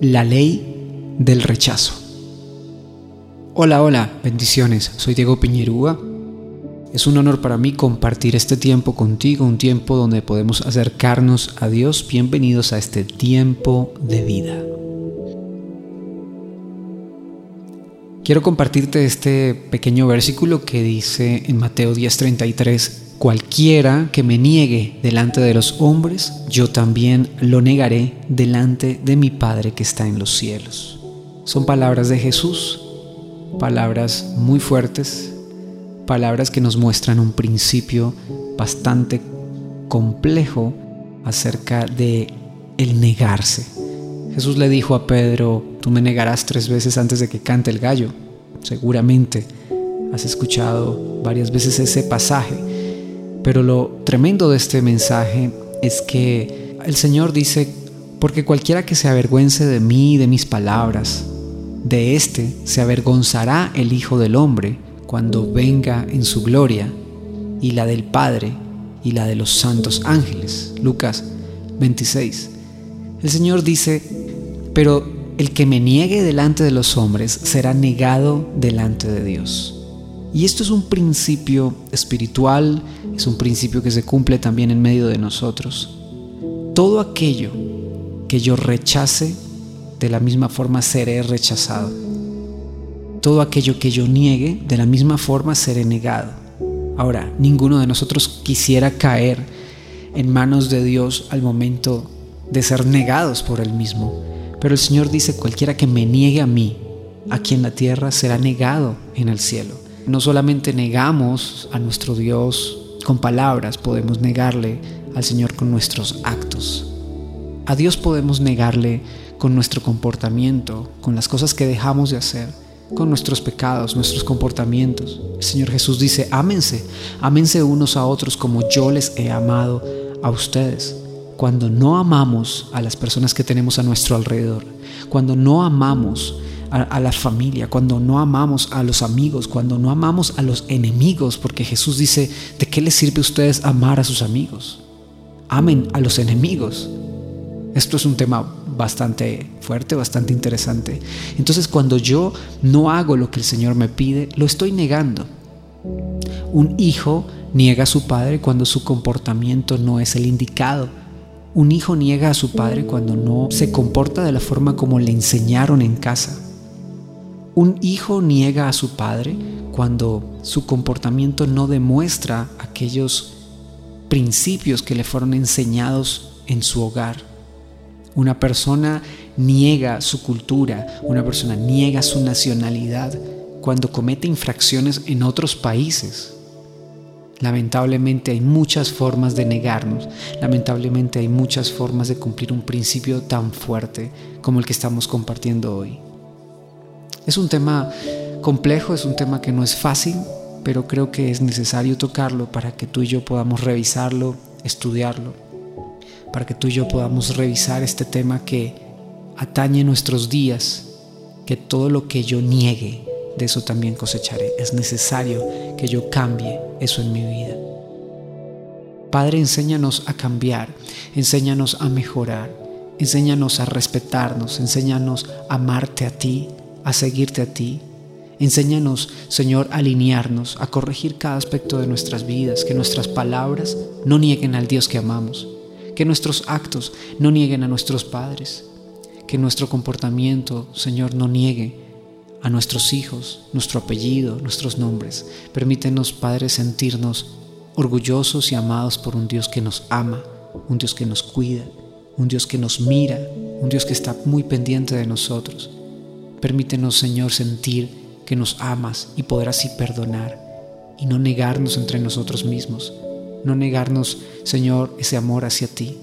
La ley del rechazo. Hola, hola, bendiciones. Soy Diego Piñerúa. Es un honor para mí compartir este tiempo contigo, un tiempo donde podemos acercarnos a Dios. Bienvenidos a este tiempo de vida. Quiero compartirte este pequeño versículo que dice en Mateo 10:33, Cualquiera que me niegue delante de los hombres, yo también lo negaré delante de mi Padre que está en los cielos. Son palabras de Jesús, palabras muy fuertes, palabras que nos muestran un principio bastante complejo acerca de el negarse. Jesús le dijo a Pedro, tú me negarás tres veces antes de que cante el gallo. Seguramente has escuchado varias veces ese pasaje. Pero lo tremendo de este mensaje es que el Señor dice, porque cualquiera que se avergüence de mí y de mis palabras, de éste se avergonzará el Hijo del Hombre cuando venga en su gloria, y la del Padre y la de los santos ángeles. Lucas 26. El Señor dice, pero el que me niegue delante de los hombres será negado delante de Dios. Y esto es un principio espiritual, es un principio que se cumple también en medio de nosotros. Todo aquello que yo rechace, de la misma forma seré rechazado. Todo aquello que yo niegue, de la misma forma seré negado. Ahora, ninguno de nosotros quisiera caer en manos de Dios al momento de ser negados por Él mismo. Pero el Señor dice, cualquiera que me niegue a mí, aquí en la tierra, será negado en el cielo no solamente negamos a nuestro Dios con palabras, podemos negarle al Señor con nuestros actos. A Dios podemos negarle con nuestro comportamiento, con las cosas que dejamos de hacer, con nuestros pecados, nuestros comportamientos. El Señor Jesús dice, ámense, ámense unos a otros como yo les he amado a ustedes. Cuando no amamos a las personas que tenemos a nuestro alrededor, cuando no amamos a, la familia, cuando no amamos a los amigos, cuando no amamos a los enemigos, porque Jesús dice, ¿de qué les sirve a ustedes amar a sus amigos? Amen a los enemigos. Esto es un tema bastante fuerte, bastante interesante. Entonces cuando yo no hago lo que el Señor me pide, lo estoy negando. Un hijo niega a su padre cuando su comportamiento no es el indicado. Un hijo niega a su padre cuando no se comporta de la forma como le enseñaron en casa. Un hijo niega a su padre cuando su comportamiento no demuestra aquellos principios que le fueron enseñados en su hogar. Una persona niega su cultura, una persona niega su nacionalidad cuando comete infracciones en otros países. Lamentablemente hay muchas formas de negarnos, lamentablemente hay muchas formas de cumplir un principio tan fuerte como el que estamos compartiendo hoy. Es un tema complejo, es un tema que no es fácil, pero creo que es necesario tocarlo para que tú y yo podamos revisarlo, estudiarlo, para que tú y yo podamos revisar este tema que atañe nuestros días, que todo lo que yo niegue, de eso también cosecharé. Es necesario que yo cambie eso en mi vida. Padre, enséñanos a cambiar, enséñanos a mejorar, enséñanos a respetarnos, enséñanos a amarte a ti, a seguirte a ti. Enséñanos, Señor, a alinearnos, a corregir cada aspecto de nuestras vidas, que nuestras palabras no nieguen al Dios que amamos, que nuestros actos no nieguen a nuestros padres, que nuestro comportamiento, Señor, no niegue a nuestros hijos, nuestro apellido, nuestros nombres. Permítenos, Padre, sentirnos orgullosos y amados por un Dios que nos ama, un Dios que nos cuida, un Dios que nos mira, un Dios que está muy pendiente de nosotros. Permítenos, Señor, sentir que nos amas y poder así perdonar y no negarnos entre nosotros mismos, no negarnos, Señor, ese amor hacia ti.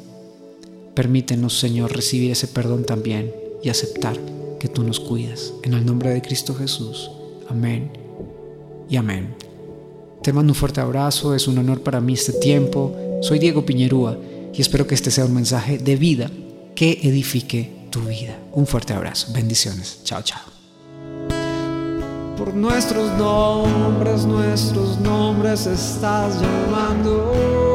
Permítenos, Señor, recibir ese perdón también y aceptar que tú nos cuidas. En el nombre de Cristo Jesús. Amén y amén. Te mando un fuerte abrazo, es un honor para mí este tiempo. Soy Diego Piñerúa y espero que este sea un mensaje de vida que edifique vida. Un fuerte abrazo. Bendiciones. Chao, chao. Por nuestros nombres, nuestros nombres estás llamando.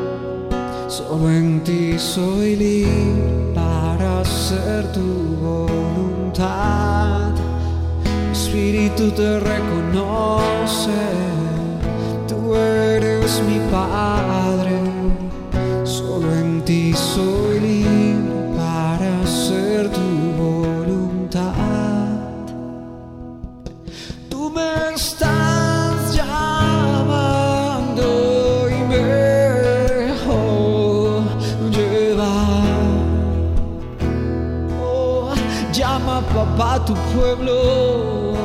solo en ti soy libre para hacer tu voluntad. Espíritu te reconoce, tú eres mi Padre, solo en ti soy libre para hacer tu voluntad. Tú me estás papá tu pueblo.